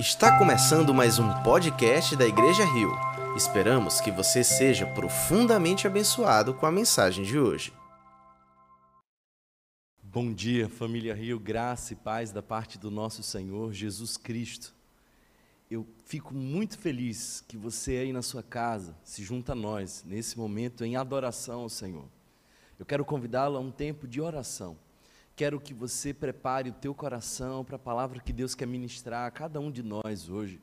Está começando mais um podcast da Igreja Rio. Esperamos que você seja profundamente abençoado com a mensagem de hoje. Bom dia, família Rio, graça e paz da parte do nosso Senhor Jesus Cristo. Eu fico muito feliz que você aí na sua casa se junta a nós nesse momento em adoração ao Senhor. Eu quero convidá-lo a um tempo de oração. Quero que você prepare o teu coração para a palavra que Deus quer ministrar a cada um de nós hoje.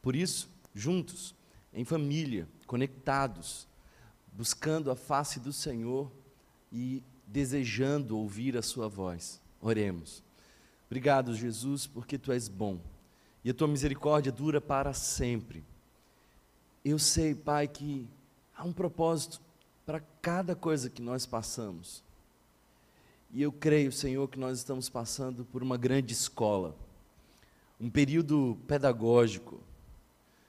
Por isso, juntos, em família, conectados, buscando a face do Senhor e desejando ouvir a sua voz. Oremos. Obrigado, Jesus, porque tu és bom e a tua misericórdia dura para sempre. Eu sei, Pai, que há um propósito para cada coisa que nós passamos. E eu creio, Senhor, que nós estamos passando por uma grande escola, um período pedagógico,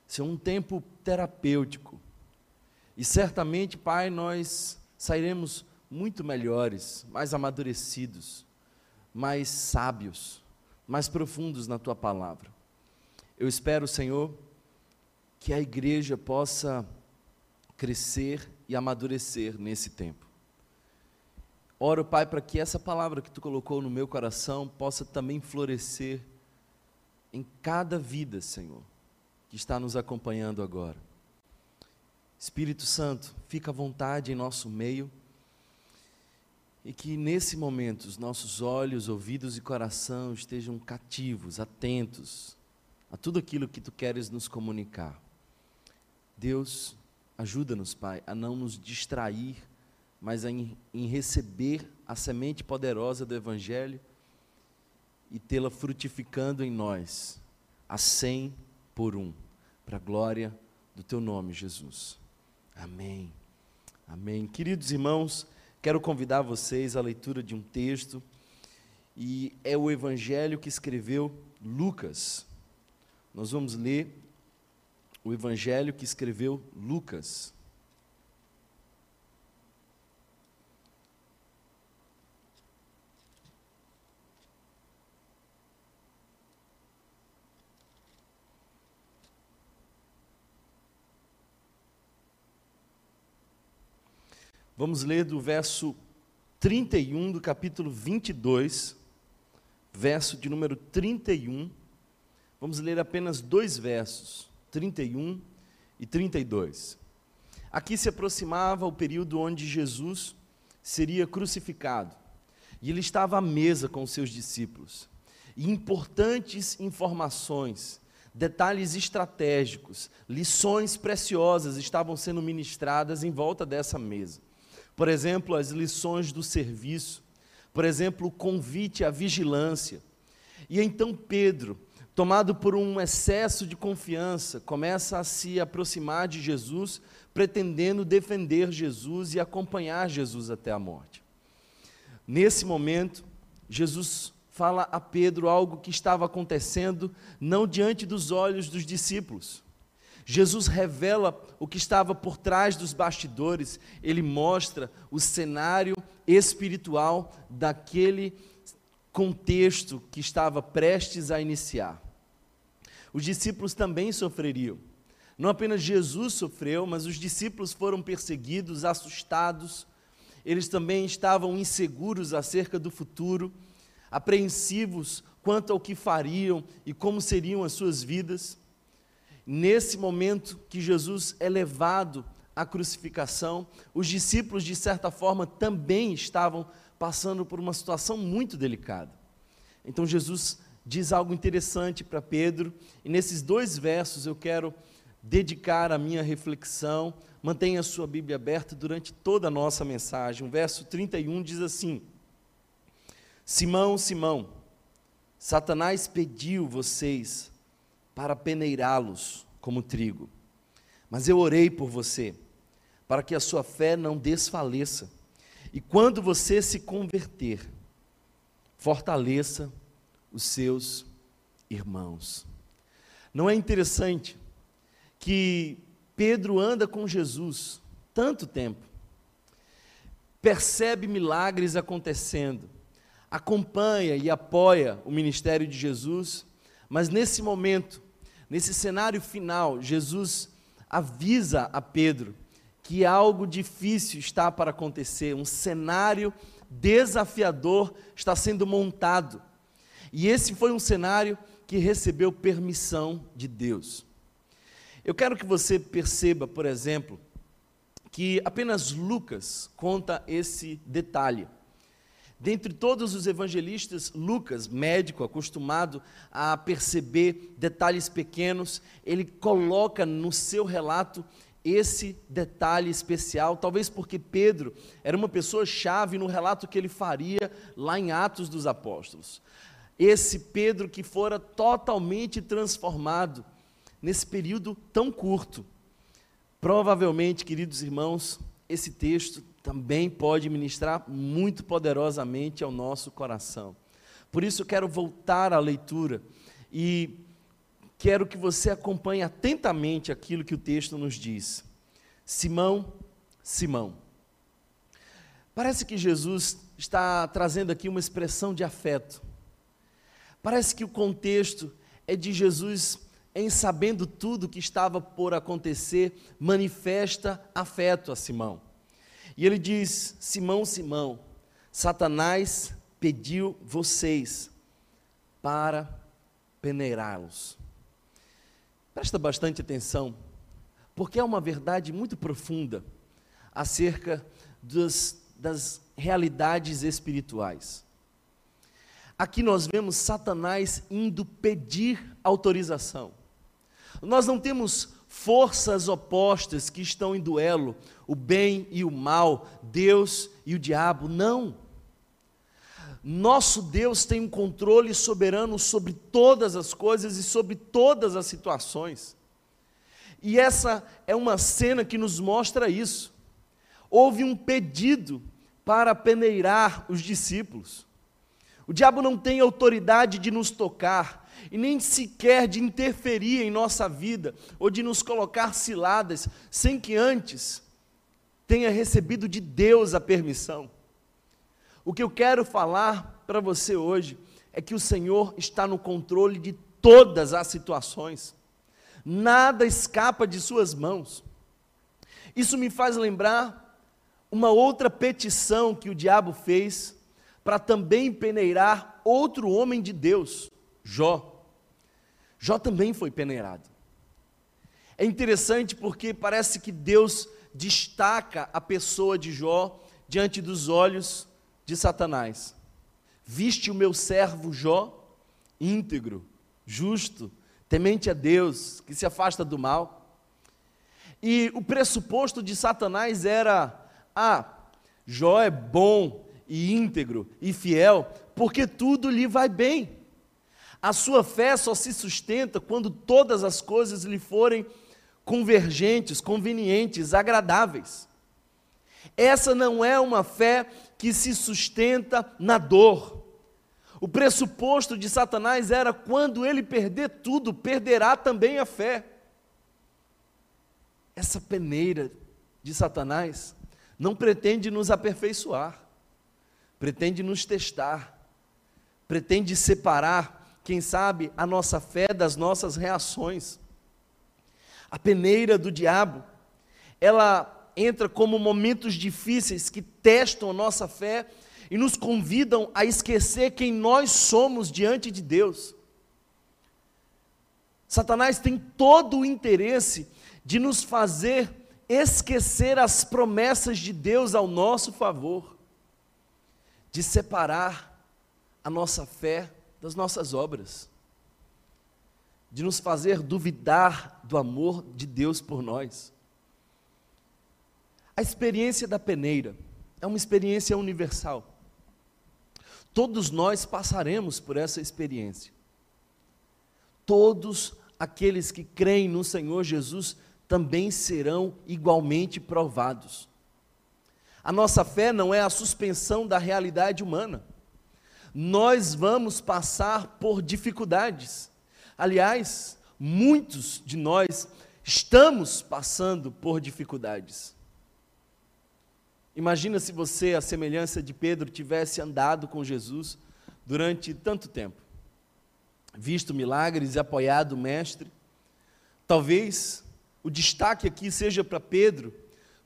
Senhor, um tempo terapêutico. E certamente, Pai, nós sairemos muito melhores, mais amadurecidos, mais sábios, mais profundos na tua palavra. Eu espero, Senhor, que a igreja possa crescer e amadurecer nesse tempo. Oro, Pai, para que essa palavra que tu colocou no meu coração possa também florescer em cada vida, Senhor, que está nos acompanhando agora. Espírito Santo, fica à vontade em nosso meio e que nesse momento os nossos olhos, ouvidos e coração estejam cativos, atentos a tudo aquilo que tu queres nos comunicar. Deus, ajuda-nos, Pai, a não nos distrair, mas em, em receber a semente poderosa do Evangelho e tê-la frutificando em nós, a cem por um, para a glória do teu nome, Jesus. Amém. Amém. Queridos irmãos, quero convidar vocês à leitura de um texto, e é o Evangelho que escreveu Lucas. Nós vamos ler o evangelho que escreveu Lucas. Vamos ler do verso 31 do capítulo 22, verso de número 31 Vamos ler apenas dois versos, 31 e 32. Aqui se aproximava o período onde Jesus seria crucificado. E ele estava à mesa com os seus discípulos. E importantes informações, detalhes estratégicos, lições preciosas estavam sendo ministradas em volta dessa mesa. Por exemplo, as lições do serviço, por exemplo, o convite à vigilância. E então Pedro, tomado por um excesso de confiança, começa a se aproximar de Jesus, pretendendo defender Jesus e acompanhar Jesus até a morte. Nesse momento, Jesus fala a Pedro algo que estava acontecendo não diante dos olhos dos discípulos. Jesus revela o que estava por trás dos bastidores, ele mostra o cenário espiritual daquele contexto que estava prestes a iniciar os discípulos também sofreriam. Não apenas Jesus sofreu, mas os discípulos foram perseguidos, assustados, eles também estavam inseguros acerca do futuro, apreensivos quanto ao que fariam e como seriam as suas vidas. Nesse momento que Jesus é levado à crucificação, os discípulos, de certa forma, também estavam passando por uma situação muito delicada. Então Jesus diz algo interessante para Pedro, e nesses dois versos eu quero dedicar a minha reflexão. Mantenha a sua Bíblia aberta durante toda a nossa mensagem. O verso 31 diz assim: Simão, Simão, Satanás pediu vocês para peneirá-los como trigo, mas eu orei por você, para que a sua fé não desfaleça, e quando você se converter, fortaleça os seus irmãos. Não é interessante que Pedro anda com Jesus tanto tempo, percebe milagres acontecendo, acompanha e apoia o ministério de Jesus, mas nesse momento nesse cenário final, Jesus avisa a Pedro que algo difícil está para acontecer, um cenário desafiador está sendo montado. E esse foi um cenário que recebeu permissão de Deus. Eu quero que você perceba, por exemplo, que apenas Lucas conta esse detalhe. Dentre todos os evangelistas, Lucas, médico acostumado a perceber detalhes pequenos, ele coloca no seu relato esse detalhe especial, talvez porque Pedro era uma pessoa chave no relato que ele faria lá em Atos dos Apóstolos. Esse Pedro que fora totalmente transformado nesse período tão curto. Provavelmente, queridos irmãos, esse texto também pode ministrar muito poderosamente ao nosso coração. Por isso, quero voltar à leitura e quero que você acompanhe atentamente aquilo que o texto nos diz. Simão, Simão. Parece que Jesus está trazendo aqui uma expressão de afeto. Parece que o contexto é de Jesus, em sabendo tudo que estava por acontecer, manifesta afeto a Simão. E ele diz: Simão, Simão, Satanás pediu vocês para peneirá-los. Presta bastante atenção, porque é uma verdade muito profunda acerca dos, das realidades espirituais. Aqui nós vemos Satanás indo pedir autorização. Nós não temos forças opostas que estão em duelo, o bem e o mal, Deus e o diabo, não. Nosso Deus tem um controle soberano sobre todas as coisas e sobre todas as situações. E essa é uma cena que nos mostra isso. Houve um pedido para peneirar os discípulos. O diabo não tem autoridade de nos tocar e nem sequer de interferir em nossa vida ou de nos colocar ciladas sem que antes tenha recebido de Deus a permissão. O que eu quero falar para você hoje é que o Senhor está no controle de todas as situações, nada escapa de Suas mãos. Isso me faz lembrar uma outra petição que o diabo fez para também peneirar outro homem de Deus, Jó. Jó também foi peneirado. É interessante porque parece que Deus destaca a pessoa de Jó diante dos olhos de Satanás: Viste o meu servo Jó, íntegro, justo, temente a Deus, que se afasta do mal. E o pressuposto de Satanás era: ah, Jó é bom e íntegro e fiel, porque tudo lhe vai bem. A sua fé só se sustenta quando todas as coisas lhe forem convergentes, convenientes, agradáveis. Essa não é uma fé que se sustenta na dor. O pressuposto de Satanás era quando ele perder tudo, perderá também a fé. Essa peneira de Satanás não pretende nos aperfeiçoar, pretende nos testar, pretende separar, quem sabe, a nossa fé das nossas reações. A peneira do diabo, ela entra como momentos difíceis que testam a nossa fé e nos convidam a esquecer quem nós somos diante de Deus. Satanás tem todo o interesse de nos fazer esquecer as promessas de Deus ao nosso favor, de separar a nossa fé das nossas obras, de nos fazer duvidar do amor de Deus por nós. A experiência da peneira é uma experiência universal. Todos nós passaremos por essa experiência. Todos aqueles que creem no Senhor Jesus também serão igualmente provados. A nossa fé não é a suspensão da realidade humana. Nós vamos passar por dificuldades. Aliás, muitos de nós estamos passando por dificuldades. Imagina se você, a semelhança de Pedro, tivesse andado com Jesus durante tanto tempo, visto milagres e apoiado o Mestre, Talvez o destaque aqui seja para Pedro,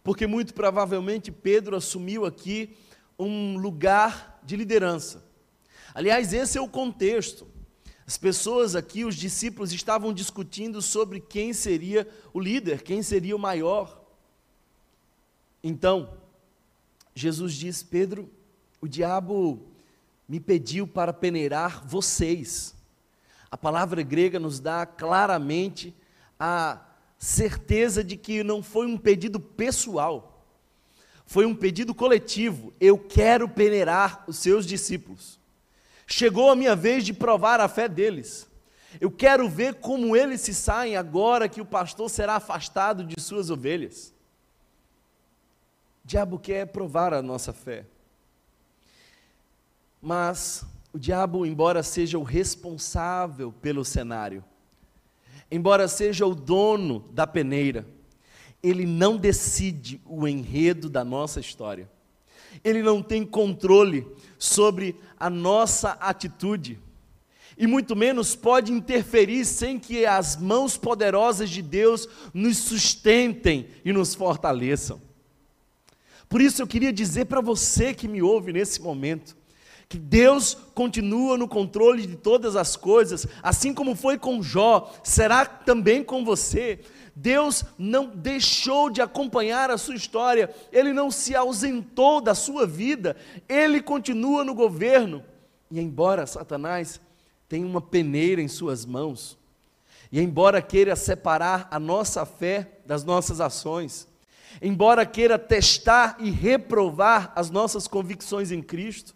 porque muito provavelmente Pedro assumiu aqui um lugar de liderança. Aliás, esse é o contexto. As pessoas aqui, os discípulos, estavam discutindo sobre quem seria o líder, quem seria o maior. Então, Jesus diz: Pedro, o diabo me pediu para peneirar vocês. A palavra grega nos dá claramente a certeza de que não foi um pedido pessoal, foi um pedido coletivo. Eu quero peneirar os seus discípulos. Chegou a minha vez de provar a fé deles. Eu quero ver como eles se saem agora que o pastor será afastado de suas ovelhas. O diabo quer provar a nossa fé. Mas o diabo, embora seja o responsável pelo cenário, embora seja o dono da peneira, ele não decide o enredo da nossa história. Ele não tem controle sobre a nossa atitude. E muito menos pode interferir sem que as mãos poderosas de Deus nos sustentem e nos fortaleçam. Por isso eu queria dizer para você que me ouve nesse momento, que Deus continua no controle de todas as coisas, assim como foi com Jó, será também com você. Deus não deixou de acompanhar a sua história, ele não se ausentou da sua vida, ele continua no governo. E embora Satanás tenha uma peneira em suas mãos, e embora queira separar a nossa fé das nossas ações, embora queira testar e reprovar as nossas convicções em Cristo,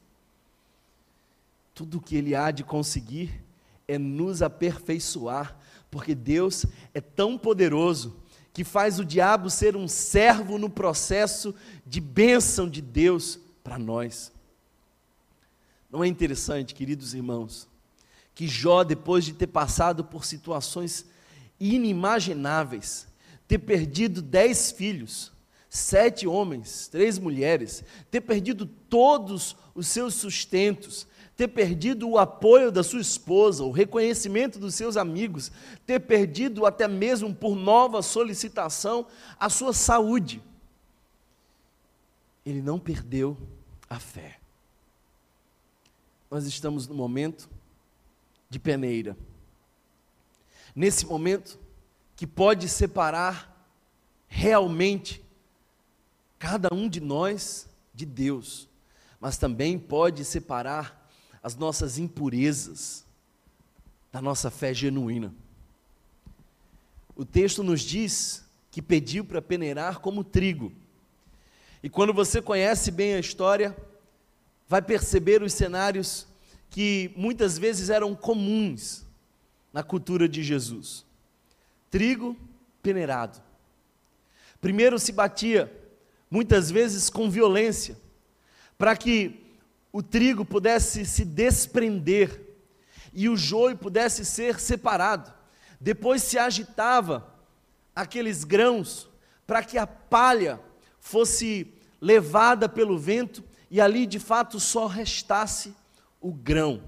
tudo o que ele há de conseguir é nos aperfeiçoar porque Deus é tão poderoso que faz o diabo ser um servo no processo de bênção de Deus para nós. Não é interessante, queridos irmãos, que Jó, depois de ter passado por situações inimagináveis, ter perdido dez filhos, sete homens, três mulheres, ter perdido todos os seus sustentos, ter perdido o apoio da sua esposa, o reconhecimento dos seus amigos, ter perdido até mesmo por nova solicitação a sua saúde. Ele não perdeu a fé. Nós estamos no momento de peneira. Nesse momento que pode separar realmente cada um de nós de Deus, mas também pode separar as nossas impurezas da nossa fé genuína. O texto nos diz que pediu para peneirar como trigo. E quando você conhece bem a história, vai perceber os cenários que muitas vezes eram comuns na cultura de Jesus. Trigo peneirado. Primeiro se batia, muitas vezes com violência, para que o trigo pudesse se desprender e o joio pudesse ser separado. Depois se agitava aqueles grãos para que a palha fosse levada pelo vento e ali de fato só restasse o grão,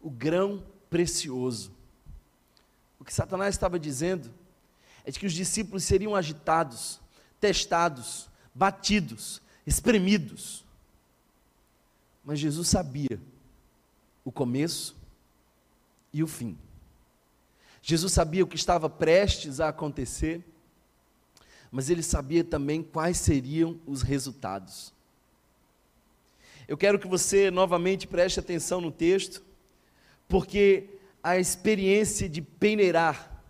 o grão precioso. O que Satanás estava dizendo é de que os discípulos seriam agitados, testados, batidos, espremidos mas Jesus sabia o começo e o fim. Jesus sabia o que estava prestes a acontecer, mas ele sabia também quais seriam os resultados. Eu quero que você novamente preste atenção no texto, porque a experiência de peneirar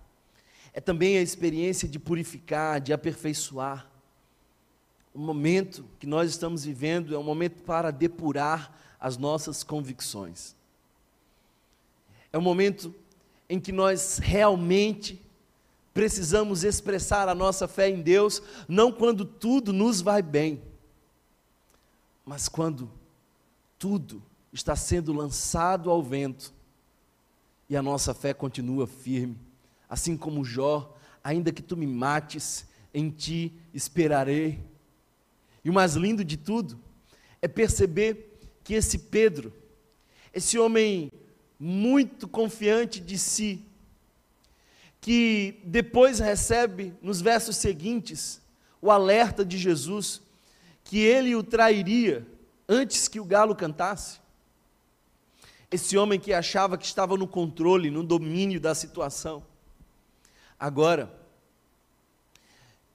é também a experiência de purificar, de aperfeiçoar o momento que nós estamos vivendo é um momento para depurar as nossas convicções. É um momento em que nós realmente precisamos expressar a nossa fé em Deus, não quando tudo nos vai bem, mas quando tudo está sendo lançado ao vento e a nossa fé continua firme, assim como Jó, ainda que tu me mates, em ti esperarei. E o mais lindo de tudo é perceber que esse Pedro, esse homem muito confiante de si, que depois recebe, nos versos seguintes, o alerta de Jesus que ele o trairia antes que o galo cantasse. Esse homem que achava que estava no controle, no domínio da situação, agora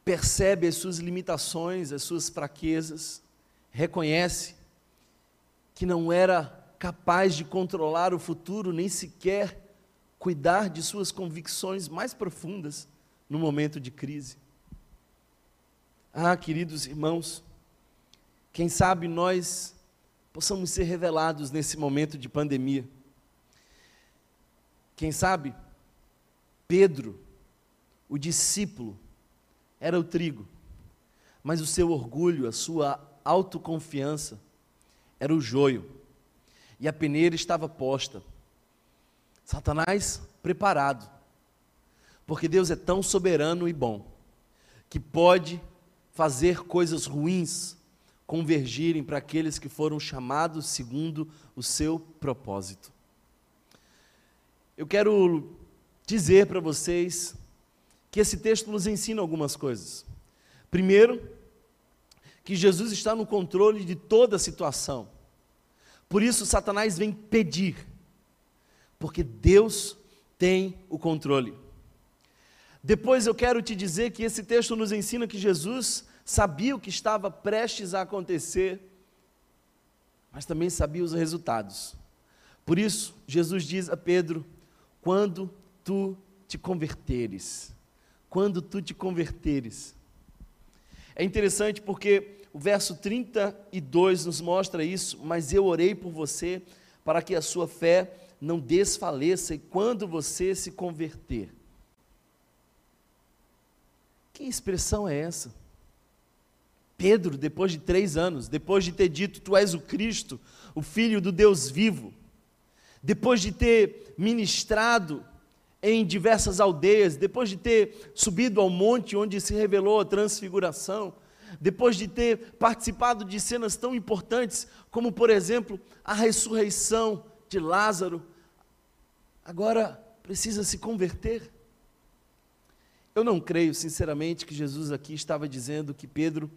percebe as suas limitações, as suas fraquezas, reconhece que não era capaz de controlar o futuro, nem sequer cuidar de suas convicções mais profundas no momento de crise. Ah, queridos irmãos, quem sabe nós possamos ser revelados nesse momento de pandemia. Quem sabe Pedro, o discípulo, era o trigo, mas o seu orgulho, a sua autoconfiança era o joio, e a peneira estava posta. Satanás preparado, porque Deus é tão soberano e bom, que pode fazer coisas ruins convergirem para aqueles que foram chamados segundo o seu propósito. Eu quero dizer para vocês que esse texto nos ensina algumas coisas. Primeiro, que Jesus está no controle de toda a situação. Por isso, Satanás vem pedir, porque Deus tem o controle. Depois eu quero te dizer que esse texto nos ensina que Jesus sabia o que estava prestes a acontecer, mas também sabia os resultados. Por isso, Jesus diz a Pedro: quando tu te converteres, quando tu te converteres. É interessante porque o verso 32 nos mostra isso, mas eu orei por você para que a sua fé não desfaleça e quando você se converter. Que expressão é essa? Pedro, depois de três anos, depois de ter dito: Tu és o Cristo, o Filho do Deus vivo, depois de ter ministrado em diversas aldeias, depois de ter subido ao monte onde se revelou a transfiguração, depois de ter participado de cenas tão importantes como, por exemplo, a ressurreição de Lázaro, agora precisa se converter. Eu não creio, sinceramente, que Jesus aqui estava dizendo que Pedro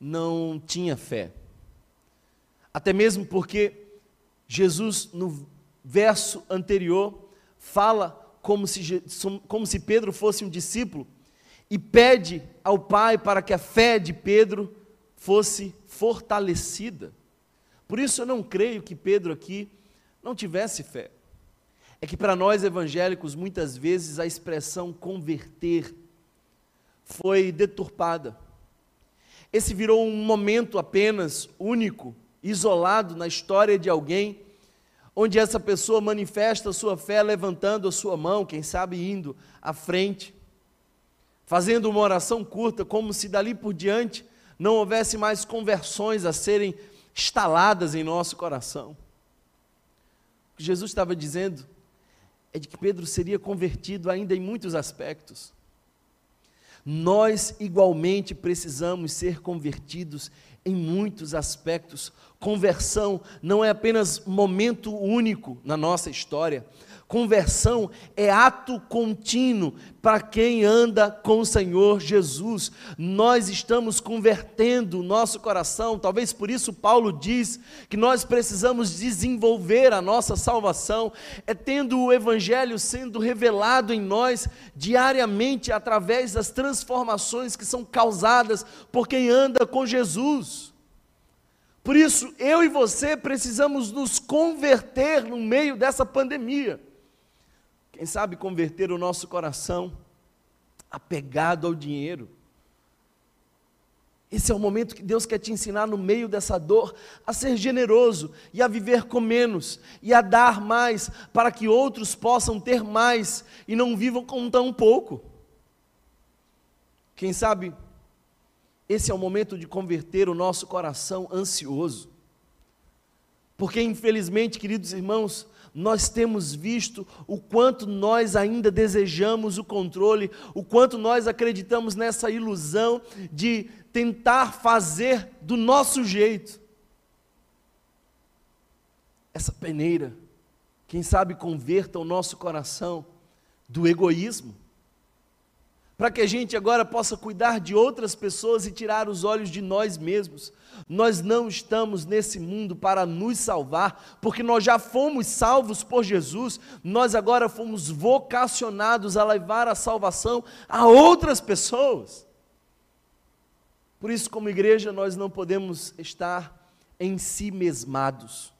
não tinha fé. Até mesmo porque Jesus, no verso anterior, fala como se, como se Pedro fosse um discípulo e pede ao Pai para que a fé de Pedro fosse fortalecida. Por isso eu não creio que Pedro aqui não tivesse fé é que para nós evangélicos, muitas vezes a expressão converter foi deturpada. Esse virou um momento apenas único, isolado na história de alguém, onde essa pessoa manifesta a sua fé levantando a sua mão, quem sabe indo à frente, fazendo uma oração curta, como se dali por diante não houvesse mais conversões a serem instaladas em nosso coração. O que Jesus estava dizendo é de que Pedro seria convertido ainda em muitos aspectos. Nós igualmente precisamos ser convertidos em muitos aspectos. Conversão não é apenas momento único na nossa história, Conversão é ato contínuo para quem anda com o Senhor Jesus. Nós estamos convertendo o nosso coração, talvez por isso Paulo diz que nós precisamos desenvolver a nossa salvação, é tendo o Evangelho sendo revelado em nós diariamente através das transformações que são causadas por quem anda com Jesus. Por isso, eu e você precisamos nos converter no meio dessa pandemia. Quem sabe converter o nosso coração apegado ao dinheiro. Esse é o momento que Deus quer te ensinar no meio dessa dor a ser generoso e a viver com menos e a dar mais para que outros possam ter mais e não vivam com tão pouco. Quem sabe esse é o momento de converter o nosso coração ansioso. Porque infelizmente, queridos irmãos, nós temos visto o quanto nós ainda desejamos o controle, o quanto nós acreditamos nessa ilusão de tentar fazer do nosso jeito. Essa peneira, quem sabe converta o nosso coração do egoísmo, para que a gente agora possa cuidar de outras pessoas e tirar os olhos de nós mesmos. Nós não estamos nesse mundo para nos salvar, porque nós já fomos salvos por Jesus, nós agora fomos vocacionados a levar a salvação a outras pessoas. Por isso, como igreja, nós não podemos estar em si mesmados,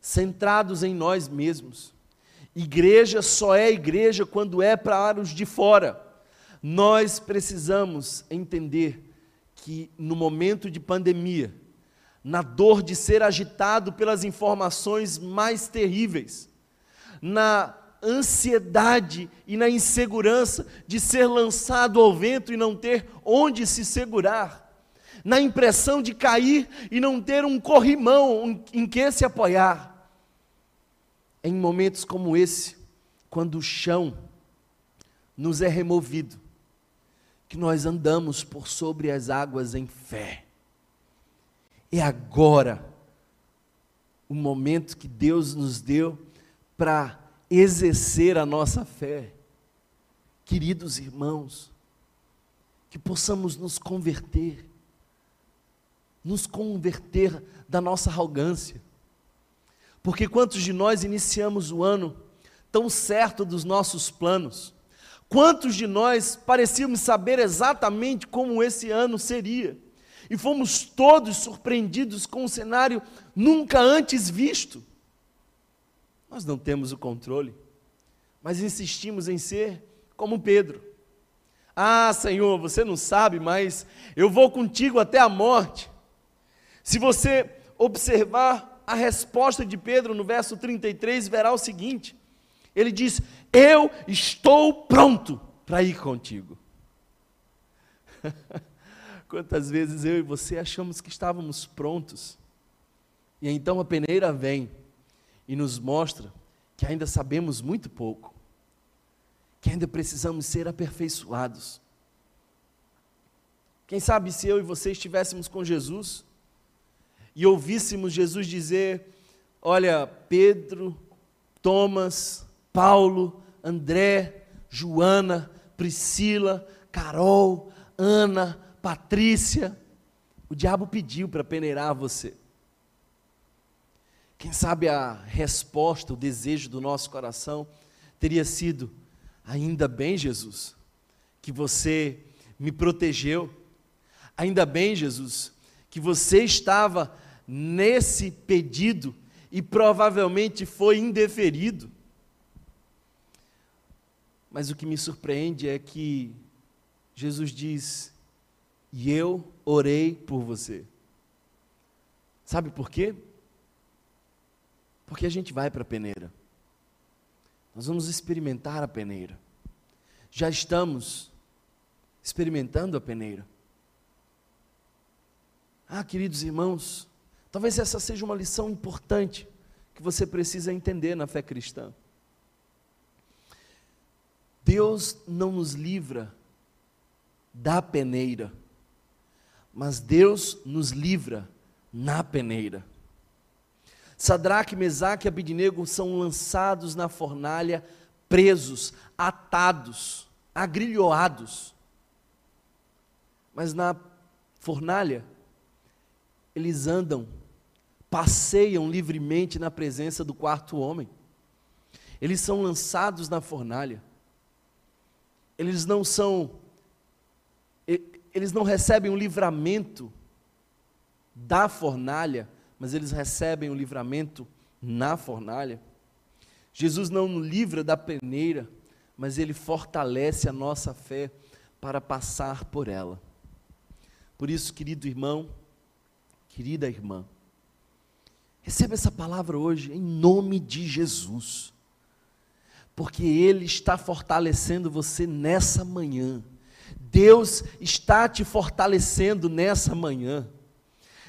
centrados em nós mesmos. Igreja só é igreja quando é para os de fora. Nós precisamos entender que no momento de pandemia, na dor de ser agitado pelas informações mais terríveis, na ansiedade e na insegurança de ser lançado ao vento e não ter onde se segurar, na impressão de cair e não ter um corrimão em que se apoiar. Em momentos como esse, quando o chão nos é removido, que nós andamos por sobre as águas em fé. É agora o momento que Deus nos deu para exercer a nossa fé. Queridos irmãos, que possamos nos converter, nos converter da nossa arrogância. Porque quantos de nós iniciamos o ano tão certo dos nossos planos, Quantos de nós parecíamos saber exatamente como esse ano seria? E fomos todos surpreendidos com um cenário nunca antes visto. Nós não temos o controle, mas insistimos em ser como Pedro. Ah, Senhor, você não sabe, mas eu vou contigo até a morte. Se você observar a resposta de Pedro no verso 33, verá o seguinte: ele diz: Eu estou pronto para ir contigo. Quantas vezes eu e você achamos que estávamos prontos, e então a peneira vem e nos mostra que ainda sabemos muito pouco, que ainda precisamos ser aperfeiçoados. Quem sabe se eu e você estivéssemos com Jesus e ouvíssemos Jesus dizer: Olha, Pedro, Thomas, Paulo, André, Joana, Priscila, Carol, Ana, Patrícia. O diabo pediu para peneirar você. Quem sabe a resposta, o desejo do nosso coração teria sido: ainda bem, Jesus, que você me protegeu. Ainda bem, Jesus, que você estava nesse pedido e provavelmente foi indeferido. Mas o que me surpreende é que Jesus diz: E eu orei por você. Sabe por quê? Porque a gente vai para a peneira. Nós vamos experimentar a peneira. Já estamos experimentando a peneira. Ah, queridos irmãos, talvez essa seja uma lição importante que você precisa entender na fé cristã. Deus não nos livra da peneira, mas Deus nos livra na peneira. Sadraque, Mesaque e Abidnego são lançados na fornalha, presos, atados, agrilhoados. Mas na fornalha, eles andam, passeiam livremente na presença do quarto homem. Eles são lançados na fornalha eles não são, eles não recebem o livramento da fornalha, mas eles recebem o livramento na fornalha. Jesus não nos livra da peneira, mas ele fortalece a nossa fé para passar por ela. Por isso, querido irmão, querida irmã, receba essa palavra hoje em nome de Jesus porque Ele está fortalecendo você nessa manhã. Deus está te fortalecendo nessa manhã.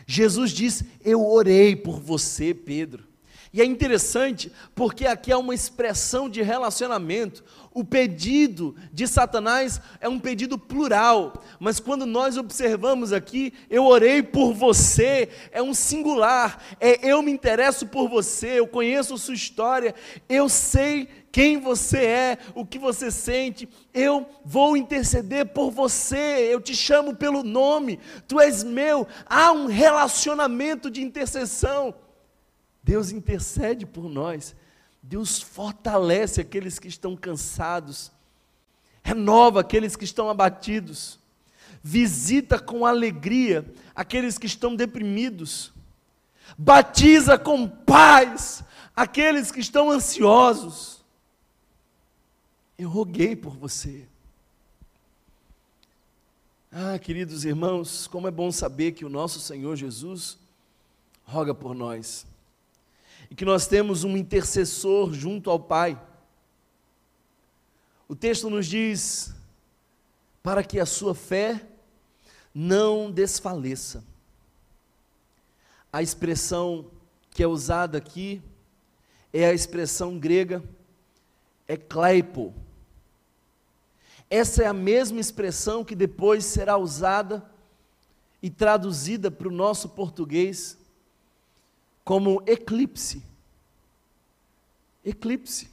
Jesus diz: Eu orei por você, Pedro. E é interessante porque aqui é uma expressão de relacionamento. O pedido de Satanás é um pedido plural, mas quando nós observamos aqui, eu orei por você, é um singular, é eu me interesso por você, eu conheço sua história, eu sei quem você é, o que você sente, eu vou interceder por você, eu te chamo pelo nome, tu és meu, há um relacionamento de intercessão. Deus intercede por nós, Deus fortalece aqueles que estão cansados, renova aqueles que estão abatidos, visita com alegria aqueles que estão deprimidos, batiza com paz aqueles que estão ansiosos. Eu roguei por você. Ah, queridos irmãos, como é bom saber que o nosso Senhor Jesus roga por nós e que nós temos um intercessor junto ao Pai. O texto nos diz: para que a sua fé não desfaleça. A expressão que é usada aqui é a expressão grega ekleipo. Essa é a mesma expressão que depois será usada e traduzida para o nosso português como eclipse. Eclipse.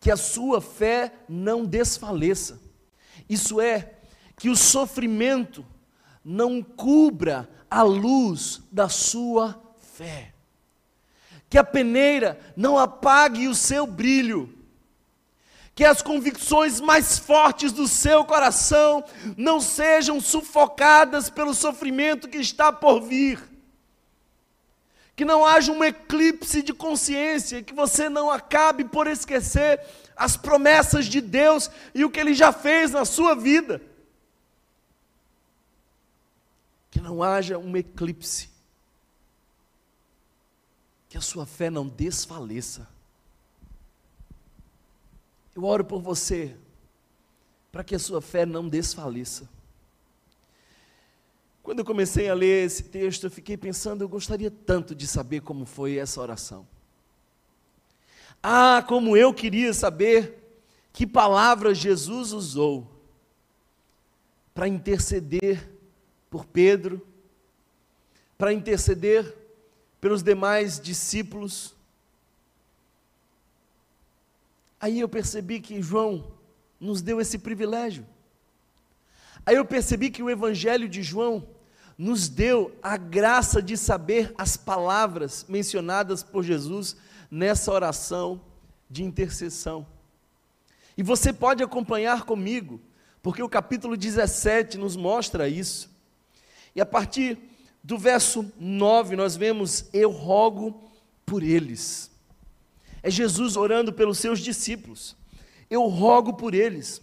Que a sua fé não desfaleça. Isso é, que o sofrimento não cubra a luz da sua fé. Que a peneira não apague o seu brilho. Que as convicções mais fortes do seu coração não sejam sufocadas pelo sofrimento que está por vir que não haja um eclipse de consciência, que você não acabe por esquecer as promessas de Deus e o que Ele já fez na sua vida. Que não haja um eclipse, que a sua fé não desfaleça. Eu oro por você, para que a sua fé não desfaleça. Quando eu comecei a ler esse texto, eu fiquei pensando, eu gostaria tanto de saber como foi essa oração. Ah, como eu queria saber que palavras Jesus usou para interceder por Pedro, para interceder pelos demais discípulos. Aí eu percebi que João nos deu esse privilégio. Aí eu percebi que o Evangelho de João nos deu a graça de saber as palavras mencionadas por Jesus nessa oração de intercessão. E você pode acompanhar comigo, porque o capítulo 17 nos mostra isso. E a partir do verso 9, nós vemos: Eu rogo por eles. É Jesus orando pelos seus discípulos. Eu rogo por eles.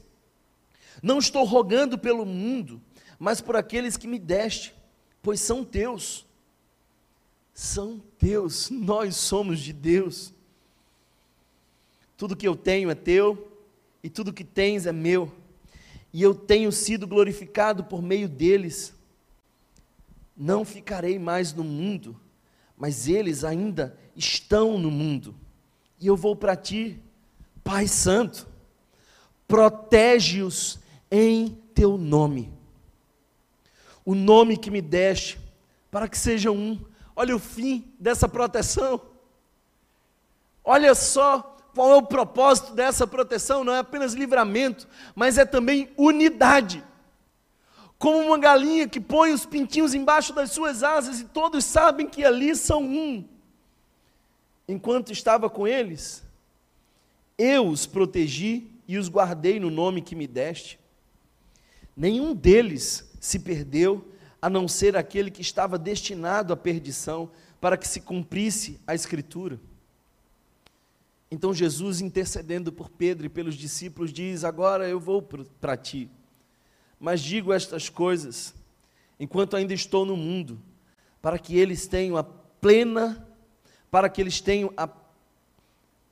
Não estou rogando pelo mundo, mas por aqueles que me deste pois são teus. São teus, nós somos de Deus. Tudo que eu tenho é teu, e tudo que tens é meu, e eu tenho sido glorificado por meio deles. Não ficarei mais no mundo, mas eles ainda estão no mundo, e eu vou para ti, Pai Santo, protege-os em teu nome o nome que me deste, para que sejam um. Olha o fim dessa proteção. Olha só qual é o propósito dessa proteção: não é apenas livramento, mas é também unidade. Como uma galinha que põe os pintinhos embaixo das suas asas e todos sabem que ali são um. Enquanto estava com eles, eu os protegi e os guardei no nome que me deste. Nenhum deles se perdeu, a não ser aquele que estava destinado à perdição, para que se cumprisse a Escritura. Então Jesus, intercedendo por Pedro e pelos discípulos, diz: Agora eu vou para ti, mas digo estas coisas enquanto ainda estou no mundo, para que eles tenham a plena, para que eles tenham a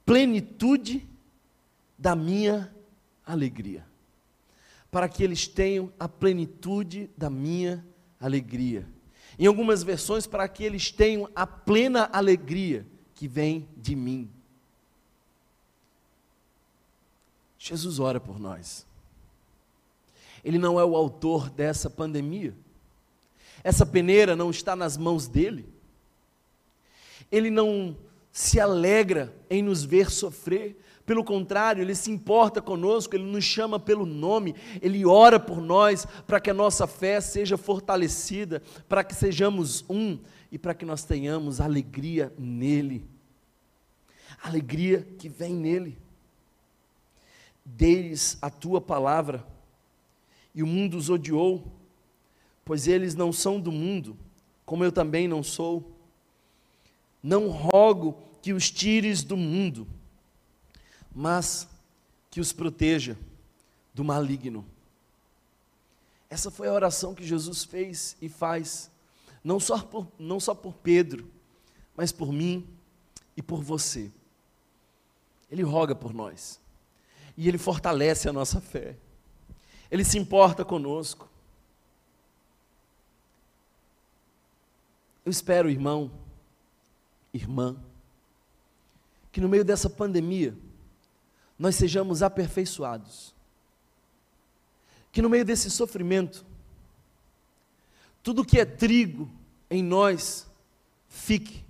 plenitude da minha alegria para que eles tenham a plenitude da minha alegria. Em algumas versões, para que eles tenham a plena alegria que vem de mim. Jesus ora por nós. Ele não é o autor dessa pandemia. Essa peneira não está nas mãos dele. Ele não se alegra em nos ver sofrer. Pelo contrário, ele se importa conosco, ele nos chama pelo nome, ele ora por nós para que a nossa fé seja fortalecida, para que sejamos um e para que nós tenhamos alegria nele. Alegria que vem nele. Deles a tua palavra, e o mundo os odiou, pois eles não são do mundo, como eu também não sou. Não rogo que os tires do mundo, mas que os proteja do maligno. Essa foi a oração que Jesus fez e faz, não só por, não só por Pedro, mas por mim e por você. Ele roga por nós, e ele fortalece a nossa fé, ele se importa conosco. Eu espero, irmão, irmã, que no meio dessa pandemia nós sejamos aperfeiçoados. Que no meio desse sofrimento, tudo que é trigo em nós fique,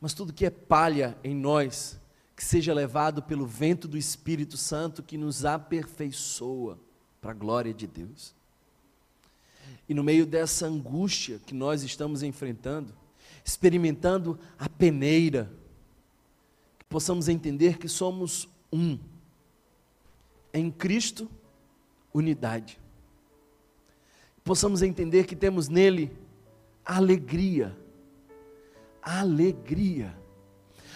mas tudo que é palha em nós, que seja levado pelo vento do Espírito Santo que nos aperfeiçoa para a glória de Deus. E no meio dessa angústia que nós estamos enfrentando, experimentando a peneira, que possamos entender que somos um. Em Cristo, unidade. Possamos entender que temos nele alegria. Alegria.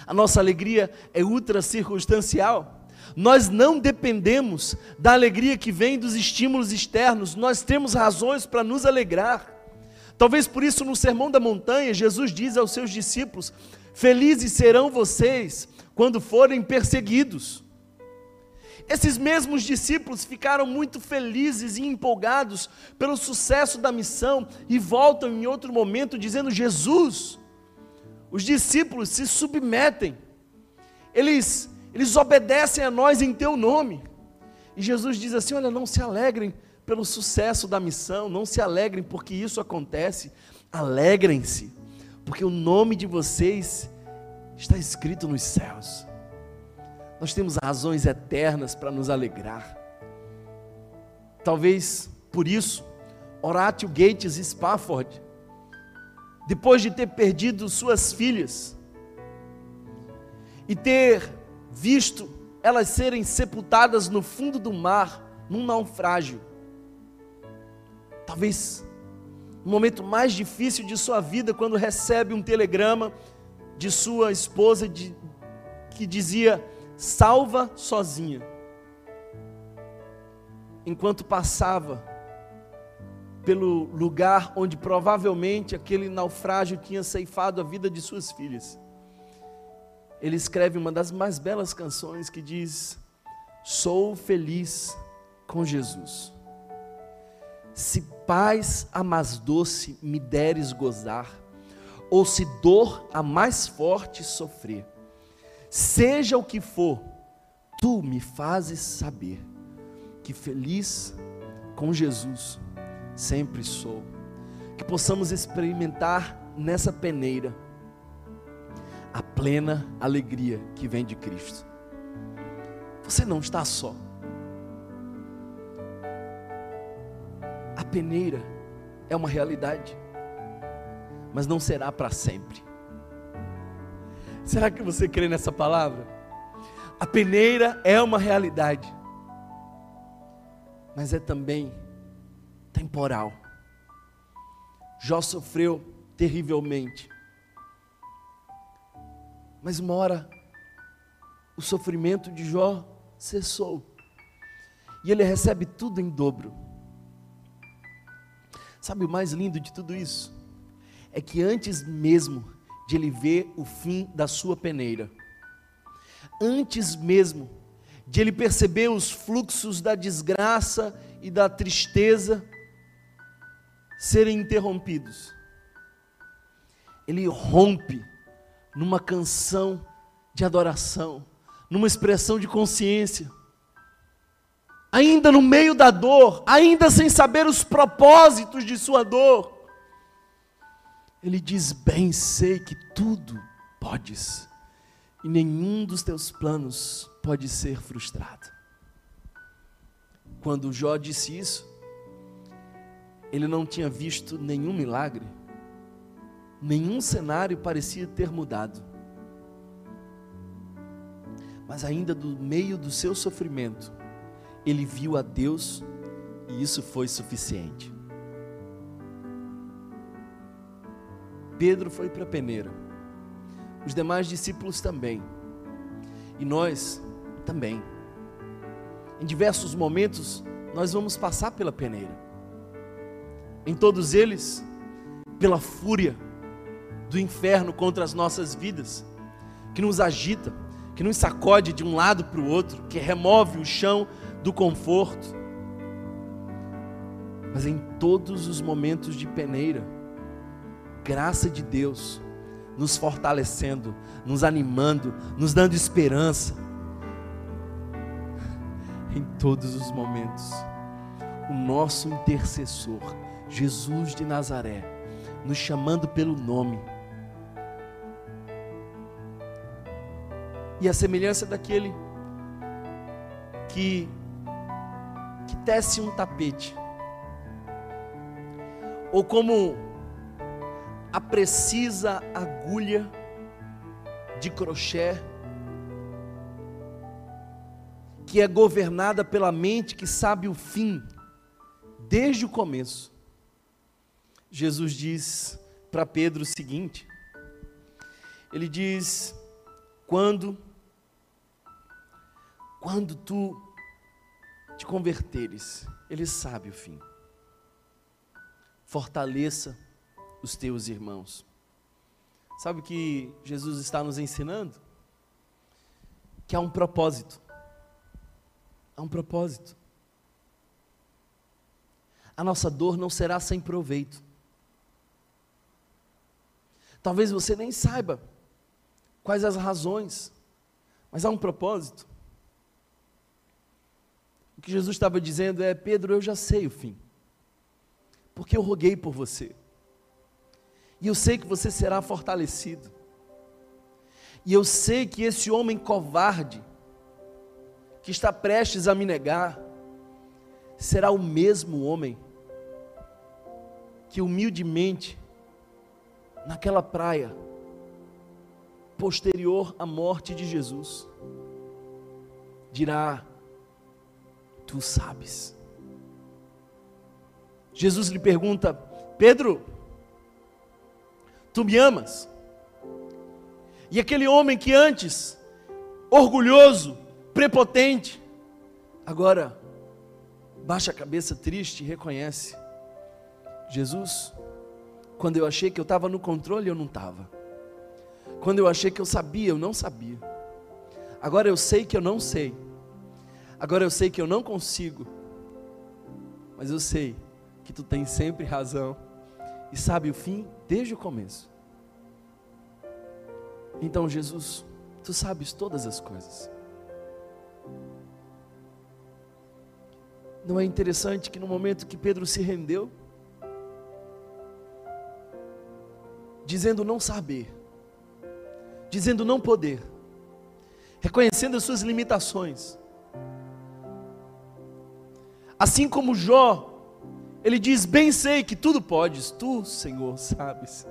A nossa alegria é ultra circunstancial. Nós não dependemos da alegria que vem dos estímulos externos, nós temos razões para nos alegrar. Talvez por isso, no Sermão da Montanha, Jesus diz aos seus discípulos: Felizes serão vocês quando forem perseguidos. Esses mesmos discípulos ficaram muito felizes e empolgados pelo sucesso da missão e voltam em outro momento dizendo: Jesus, os discípulos se submetem, eles, eles obedecem a nós em teu nome. E Jesus diz assim: Olha, não se alegrem pelo sucesso da missão, não se alegrem porque isso acontece, alegrem-se, porque o nome de vocês está escrito nos céus. Nós temos razões eternas para nos alegrar. Talvez por isso, Horatio Gates Spafford, depois de ter perdido suas filhas e ter visto elas serem sepultadas no fundo do mar, num naufrágio, talvez o momento mais difícil de sua vida, quando recebe um telegrama de sua esposa de, que dizia: salva sozinha. Enquanto passava pelo lugar onde provavelmente aquele naufrágio tinha ceifado a vida de suas filhas, ele escreve uma das mais belas canções que diz: Sou feliz com Jesus. Se paz a mais doce me deres gozar, ou se dor a mais forte sofrer, seja o que for, tu me fazes saber que feliz com Jesus sempre sou. Que possamos experimentar nessa peneira a plena alegria que vem de Cristo. Você não está só. A peneira é uma realidade, mas não será para sempre. Será que você crê nessa palavra? A peneira é uma realidade, mas é também temporal. Jó sofreu terrivelmente, mas uma hora o sofrimento de Jó cessou e ele recebe tudo em dobro. Sabe o mais lindo de tudo isso? É que antes mesmo de ele ver o fim da sua peneira. Antes mesmo de ele perceber os fluxos da desgraça e da tristeza serem interrompidos, ele rompe numa canção de adoração, numa expressão de consciência. Ainda no meio da dor, ainda sem saber os propósitos de sua dor, ele diz: Bem sei que tudo podes, e nenhum dos teus planos pode ser frustrado. Quando Jó disse isso, ele não tinha visto nenhum milagre, nenhum cenário parecia ter mudado. Mas ainda do meio do seu sofrimento, ele viu a Deus e isso foi suficiente. Pedro foi para a peneira, os demais discípulos também, e nós também. Em diversos momentos, nós vamos passar pela peneira. Em todos eles, pela fúria do inferno contra as nossas vidas, que nos agita, que nos sacode de um lado para o outro, que remove o chão do conforto. Mas em todos os momentos de peneira, graça de Deus nos fortalecendo, nos animando, nos dando esperança, em todos os momentos. O nosso intercessor, Jesus de Nazaré, nos chamando pelo nome. E a semelhança daquele que que tece um tapete, ou como a precisa agulha de crochê que é governada pela mente que sabe o fim, desde o começo. Jesus diz para Pedro o seguinte: ele diz, quando, quando tu te converteres, ele sabe o fim. Fortaleça os teus irmãos. Sabe o que Jesus está nos ensinando? Que há um propósito há um propósito. A nossa dor não será sem proveito. Talvez você nem saiba quais as razões, mas há um propósito. O que Jesus estava dizendo é: Pedro, eu já sei o fim, porque eu roguei por você, e eu sei que você será fortalecido, e eu sei que esse homem covarde, que está prestes a me negar, será o mesmo homem que humildemente, naquela praia, posterior à morte de Jesus, dirá: Tu sabes. Jesus lhe pergunta: Pedro, tu me amas? E aquele homem que antes, orgulhoso, prepotente. Agora, baixa a cabeça triste e reconhece: Jesus, quando eu achei que eu estava no controle, eu não estava. Quando eu achei que eu sabia, eu não sabia. Agora eu sei que eu não sei. Agora eu sei que eu não consigo. Mas eu sei que tu tens sempre razão e sabe o fim desde o começo. Então, Jesus, tu sabes todas as coisas. Não é interessante que no momento que Pedro se rendeu, dizendo não saber, dizendo não poder, reconhecendo as suas limitações, assim como Jó, ele diz: Bem sei que tudo podes, tu, Senhor, sabes.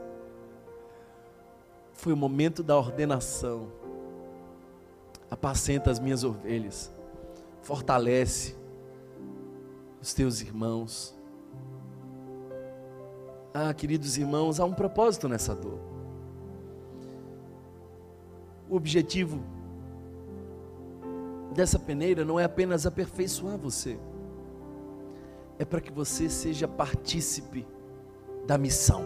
Foi o momento da ordenação. Apacenta as minhas ovelhas, fortalece, os teus irmãos. Ah, queridos irmãos, há um propósito nessa dor. O objetivo dessa peneira não é apenas aperfeiçoar você, é para que você seja partícipe da missão,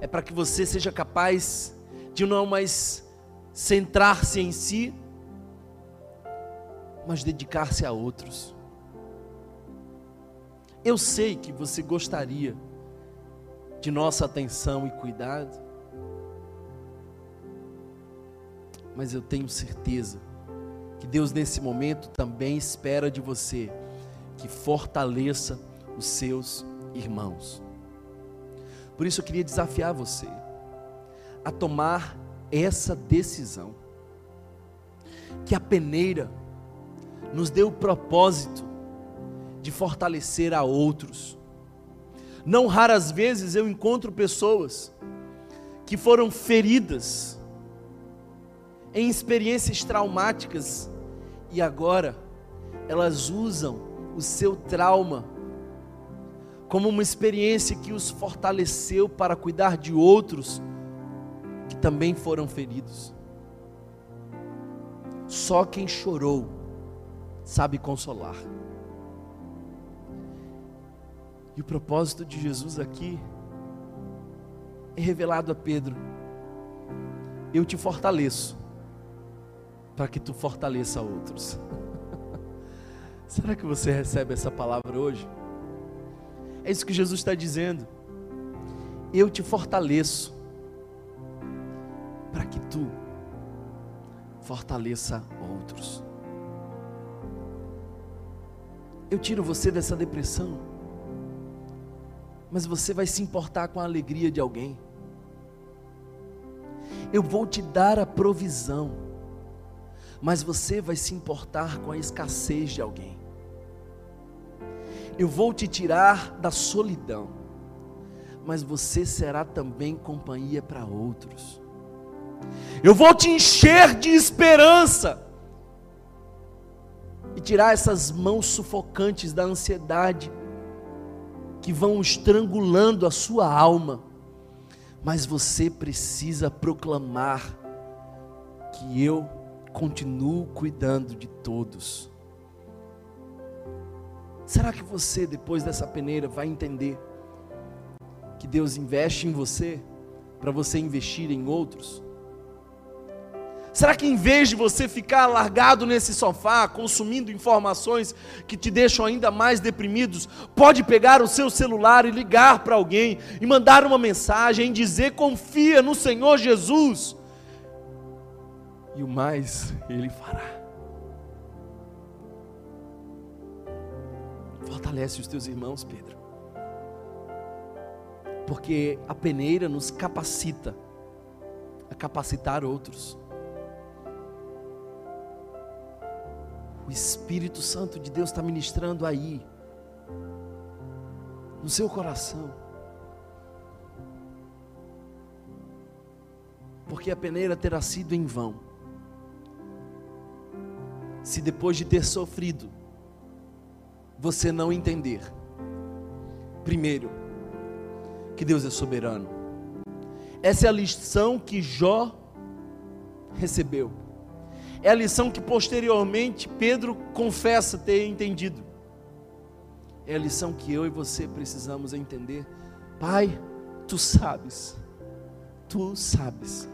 é para que você seja capaz de não mais centrar-se em si, mas dedicar-se a outros. Eu sei que você gostaria de nossa atenção e cuidado. mas eu tenho certeza que Deus nesse momento também espera de você que fortaleça os seus irmãos. Por isso eu queria desafiar você a tomar essa decisão. Que a peneira nos dê o propósito de fortalecer a outros. Não raras vezes eu encontro pessoas que foram feridas em experiências traumáticas e agora elas usam o seu trauma como uma experiência que os fortaleceu para cuidar de outros que também foram feridos. Só quem chorou sabe consolar. E o propósito de Jesus aqui é revelado a Pedro. Eu te fortaleço para que tu fortaleça outros. Será que você recebe essa palavra hoje? É isso que Jesus está dizendo. Eu te fortaleço para que tu fortaleça outros. Eu tiro você dessa depressão, mas você vai se importar com a alegria de alguém. Eu vou te dar a provisão, mas você vai se importar com a escassez de alguém. Eu vou te tirar da solidão, mas você será também companhia para outros. Eu vou te encher de esperança e tirar essas mãos sufocantes da ansiedade que vão estrangulando a sua alma. Mas você precisa proclamar que eu continuo cuidando de todos. Será que você, depois dessa peneira, vai entender que Deus investe em você para você investir em outros? Será que em vez de você ficar largado nesse sofá, consumindo informações que te deixam ainda mais deprimidos, pode pegar o seu celular e ligar para alguém e mandar uma mensagem, dizer: confia no Senhor Jesus, e o mais Ele fará. Fortalece os teus irmãos, Pedro, porque a peneira nos capacita a capacitar outros. O Espírito Santo de Deus está ministrando aí, no seu coração. Porque a peneira terá sido em vão, se depois de ter sofrido, você não entender, primeiro, que Deus é soberano. Essa é a lição que Jó recebeu é a lição que posteriormente Pedro confessa ter entendido. É a lição que eu e você precisamos entender. Pai, tu sabes, tu sabes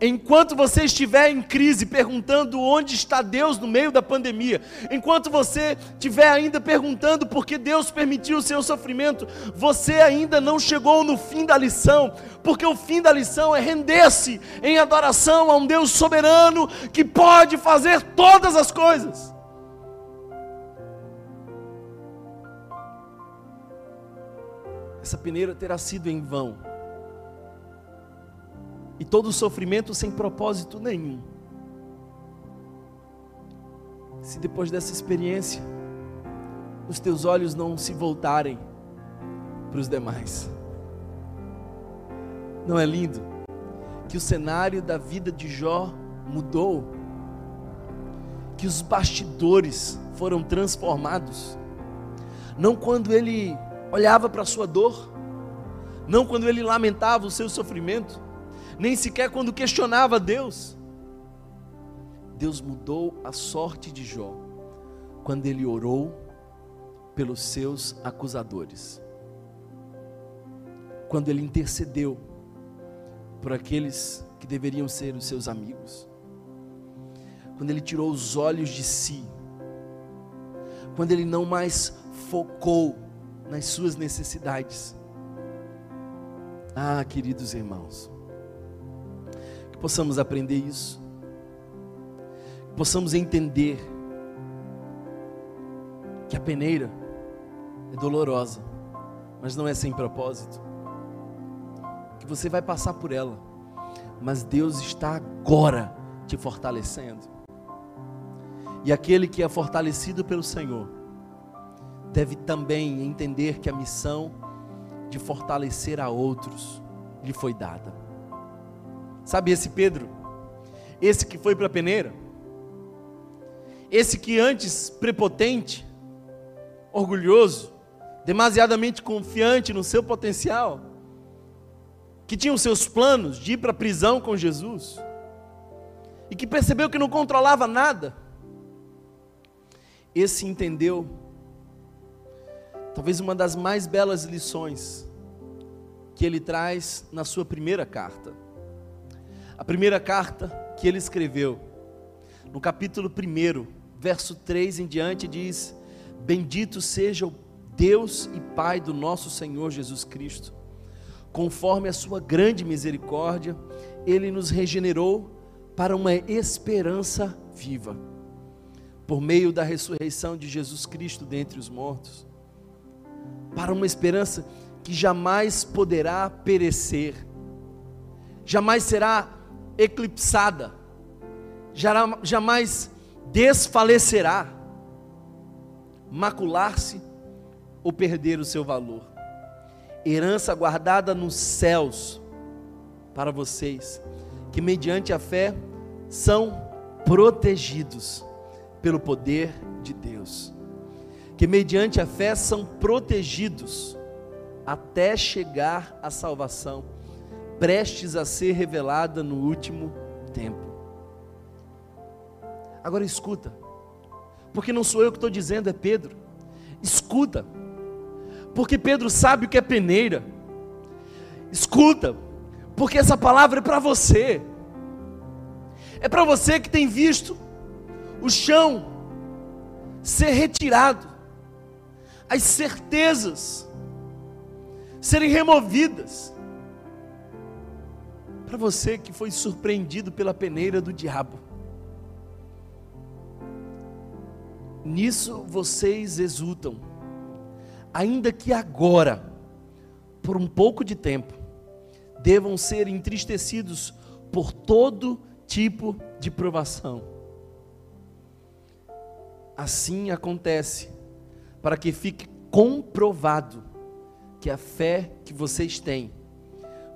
Enquanto você estiver em crise, perguntando onde está Deus no meio da pandemia, enquanto você estiver ainda perguntando por que Deus permitiu o seu sofrimento, você ainda não chegou no fim da lição, porque o fim da lição é render-se em adoração a um Deus soberano que pode fazer todas as coisas. Essa peneira terá sido em vão e todo sofrimento sem propósito nenhum. Se depois dessa experiência os teus olhos não se voltarem para os demais, não é lindo que o cenário da vida de Jó mudou, que os bastidores foram transformados, não quando ele olhava para a sua dor, não quando ele lamentava o seu sofrimento, nem sequer quando questionava Deus. Deus mudou a sorte de Jó quando ele orou pelos seus acusadores. Quando ele intercedeu por aqueles que deveriam ser os seus amigos. Quando ele tirou os olhos de si. Quando ele não mais focou nas suas necessidades. Ah, queridos irmãos, possamos aprender isso. possamos entender que a peneira é dolorosa, mas não é sem propósito. Que você vai passar por ela, mas Deus está agora te fortalecendo. E aquele que é fortalecido pelo Senhor deve também entender que a missão de fortalecer a outros lhe foi dada. Sabe esse Pedro? Esse que foi para a peneira? Esse que antes prepotente, orgulhoso, demasiadamente confiante no seu potencial, que tinha os seus planos de ir para a prisão com Jesus, e que percebeu que não controlava nada, esse entendeu talvez uma das mais belas lições que ele traz na sua primeira carta. A primeira carta que ele escreveu, no capítulo 1, verso 3 em diante, diz: Bendito seja o Deus e Pai do nosso Senhor Jesus Cristo. Conforme a sua grande misericórdia, ele nos regenerou para uma esperança viva, por meio da ressurreição de Jesus Cristo dentre os mortos para uma esperança que jamais poderá perecer, jamais será eclipsada, jamais desfalecerá, macular-se ou perder o seu valor. Herança guardada nos céus para vocês, que mediante a fé são protegidos pelo poder de Deus. Que mediante a fé são protegidos até chegar à salvação, prestes a ser revelada no último tempo. Agora escuta, porque não sou eu que estou dizendo, é Pedro. Escuta, porque Pedro sabe o que é peneira. Escuta, porque essa palavra é para você. É para você que tem visto o chão ser retirado as certezas serem removidas. Para você que foi surpreendido pela peneira do diabo, nisso vocês exultam, ainda que agora, por um pouco de tempo, devam ser entristecidos por todo tipo de provação. Assim acontece para que fique comprovado que a fé que vocês têm,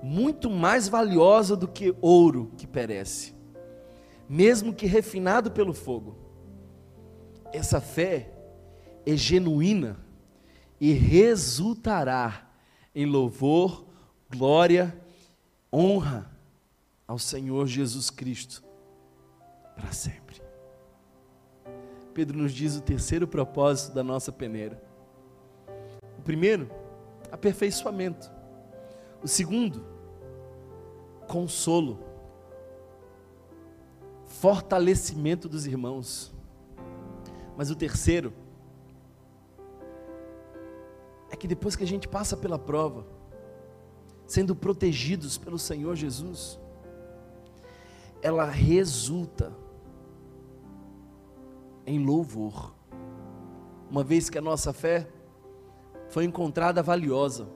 muito mais valiosa do que ouro que perece, mesmo que refinado pelo fogo, essa fé é genuína e resultará em louvor, glória, honra ao Senhor Jesus Cristo para sempre. Pedro nos diz o terceiro propósito da nossa peneira. O primeiro, aperfeiçoamento. O segundo, consolo. Fortalecimento dos irmãos. Mas o terceiro, é que depois que a gente passa pela prova, sendo protegidos pelo Senhor Jesus, ela resulta em louvor. Uma vez que a nossa fé foi encontrada valiosa,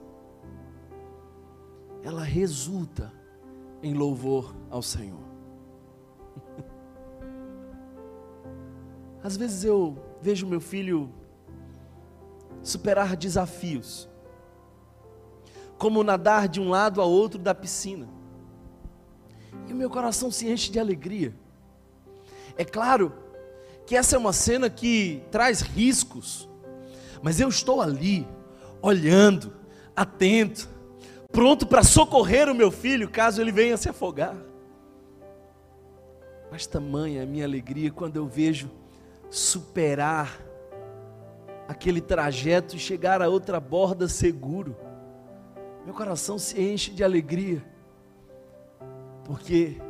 ela resulta em louvor ao Senhor. Às vezes eu vejo meu filho superar desafios, como nadar de um lado a outro da piscina, e o meu coração se enche de alegria. É claro que essa é uma cena que traz riscos, mas eu estou ali, olhando, atento, pronto para socorrer o meu filho caso ele venha se afogar. Mas tamanha é a minha alegria quando eu vejo superar aquele trajeto e chegar a outra borda seguro. Meu coração se enche de alegria, porque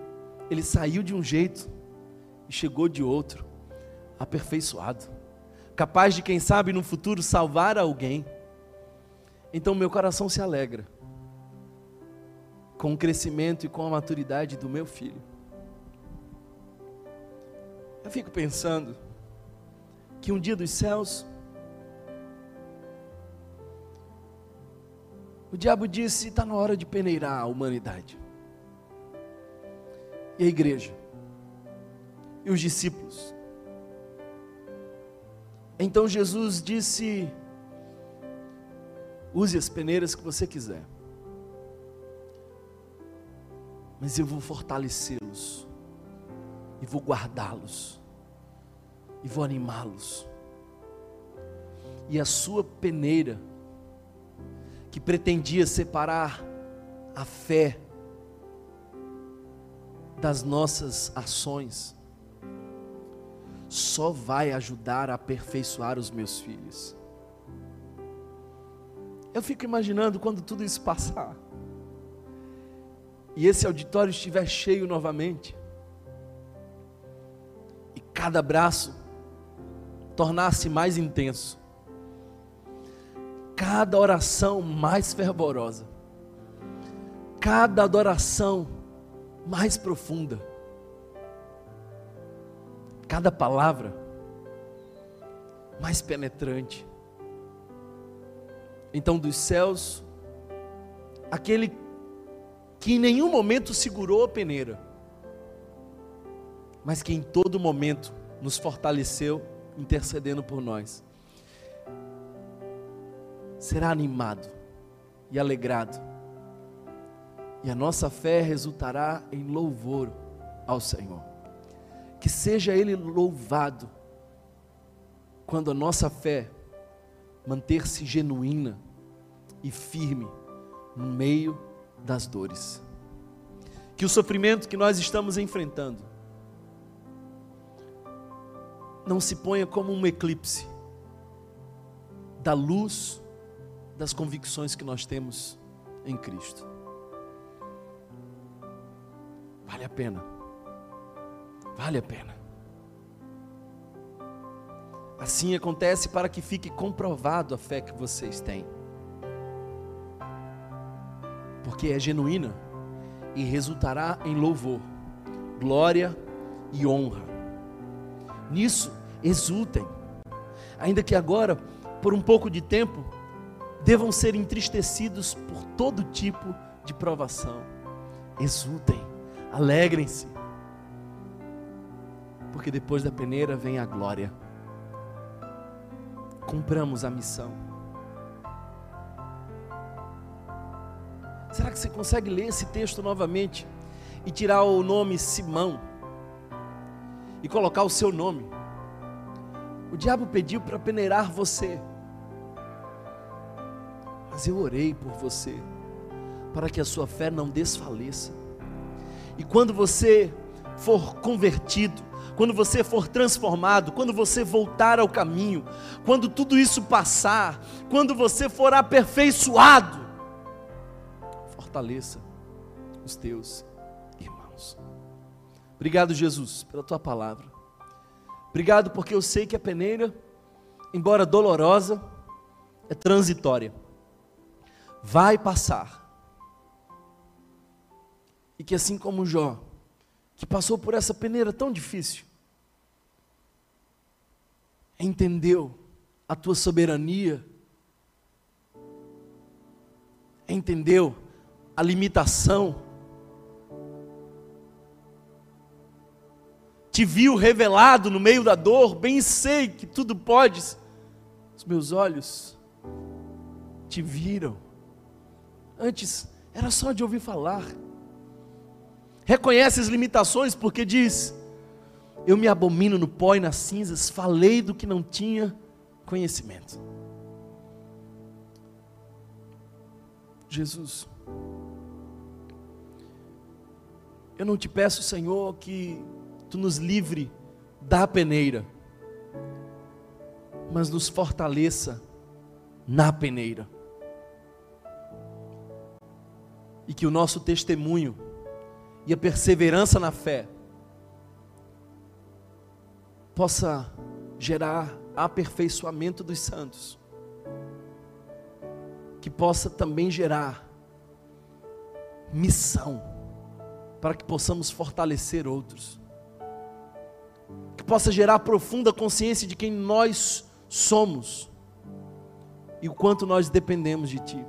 ele saiu de um jeito e chegou de outro aperfeiçoado, capaz de, quem sabe, no futuro salvar alguém. Então, meu coração se alegra com o crescimento e com a maturidade do meu filho. Eu fico pensando que um dia dos céus, o diabo disse: está na hora de peneirar a humanidade. E a igreja? E os discípulos? Então Jesus disse: use as peneiras que você quiser, mas eu vou fortalecê-los, e vou guardá-los, e vou animá-los. E a sua peneira, que pretendia separar a fé das nossas ações, só vai ajudar a aperfeiçoar os meus filhos. Eu fico imaginando quando tudo isso passar, e esse auditório estiver cheio novamente, e cada braço tornar-se mais intenso, cada oração mais fervorosa, cada adoração mais profunda, cada palavra mais penetrante. Então, dos céus, aquele que em nenhum momento segurou a peneira, mas que em todo momento nos fortaleceu, intercedendo por nós, será animado e alegrado, e a nossa fé resultará em louvor ao Senhor. Que seja Ele louvado, quando a nossa fé manter-se genuína e firme no meio das dores. Que o sofrimento que nós estamos enfrentando não se ponha como um eclipse da luz das convicções que nós temos em Cristo. Vale a pena. Vale a pena. Assim acontece para que fique comprovado a fé que vocês têm. Porque é genuína e resultará em louvor, glória e honra. Nisso exultem, ainda que agora, por um pouco de tempo, devam ser entristecidos por todo tipo de provação. Exultem, alegrem-se, porque depois da peneira vem a glória. Cumpramos a missão. Será que você consegue ler esse texto novamente e tirar o nome Simão e colocar o seu nome? O diabo pediu para peneirar você, mas eu orei por você, para que a sua fé não desfaleça. E quando você for convertido, quando você for transformado, quando você voltar ao caminho, quando tudo isso passar, quando você for aperfeiçoado, fortaleça os teus irmãos. Obrigado, Jesus, pela tua palavra. Obrigado porque eu sei que a peneira, embora dolorosa, é transitória. Vai passar. E que assim como Jó, que passou por essa peneira tão difícil, entendeu a tua soberania, entendeu a limitação, te viu revelado no meio da dor, bem sei que tudo podes, os meus olhos te viram, antes era só de ouvir falar, reconhece as limitações, porque diz: Eu me abomino no pó e nas cinzas, falei do que não tinha conhecimento. Jesus, eu não te peço, Senhor, que tu nos livre da peneira, mas nos fortaleça na peneira. E que o nosso testemunho e a perseverança na fé possa gerar aperfeiçoamento dos santos, que possa também gerar missão, para que possamos fortalecer outros possa gerar profunda consciência de quem nós somos e o quanto nós dependemos de Ti.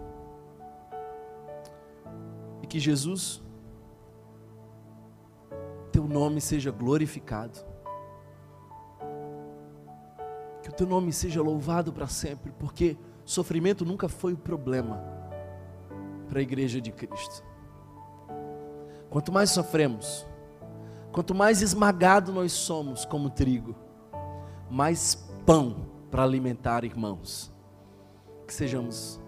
E que Jesus, Teu nome seja glorificado, que o Teu nome seja louvado para sempre, porque sofrimento nunca foi o problema para a igreja de Cristo. Quanto mais sofremos, quanto mais esmagado nós somos como trigo, mais pão para alimentar irmãos. Que sejamos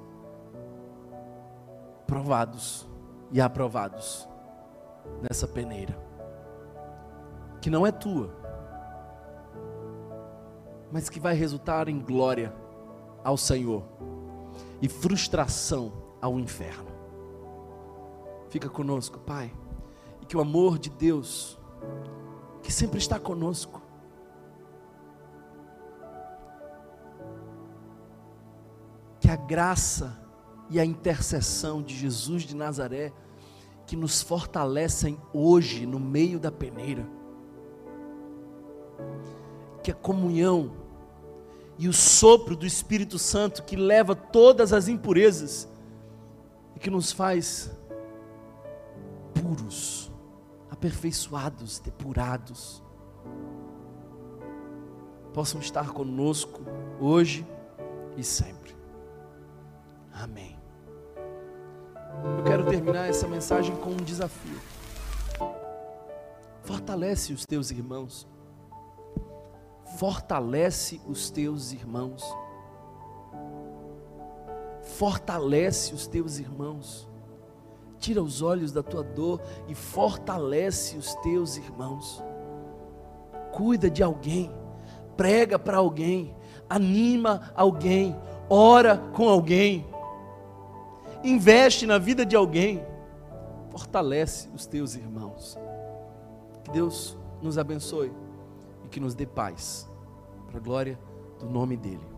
provados e aprovados nessa peneira, que não é tua, mas que vai resultar em glória ao Senhor e frustração ao inferno. Fica conosco, Pai, que o amor de Deus, que sempre está conosco, que a graça e a intercessão de Jesus de Nazaré, que nos fortalecem hoje no meio da peneira, que a comunhão e o sopro do Espírito Santo que leva todas as impurezas e que nos faz puros, aperfeiçoados, depurados, possam estar conosco hoje e sempre. Amém. Eu quero terminar essa mensagem com um desafio. Fortalece os teus irmãos. Fortalece os teus irmãos. Fortalece os teus irmãos. Tira os olhos da tua dor e fortalece os teus irmãos. Cuida de alguém, prega para alguém, anima alguém, ora com alguém investe na vida de alguém, fortalece os teus irmãos. Que Deus nos abençoe e que nos dê paz, para a glória do nome dEle.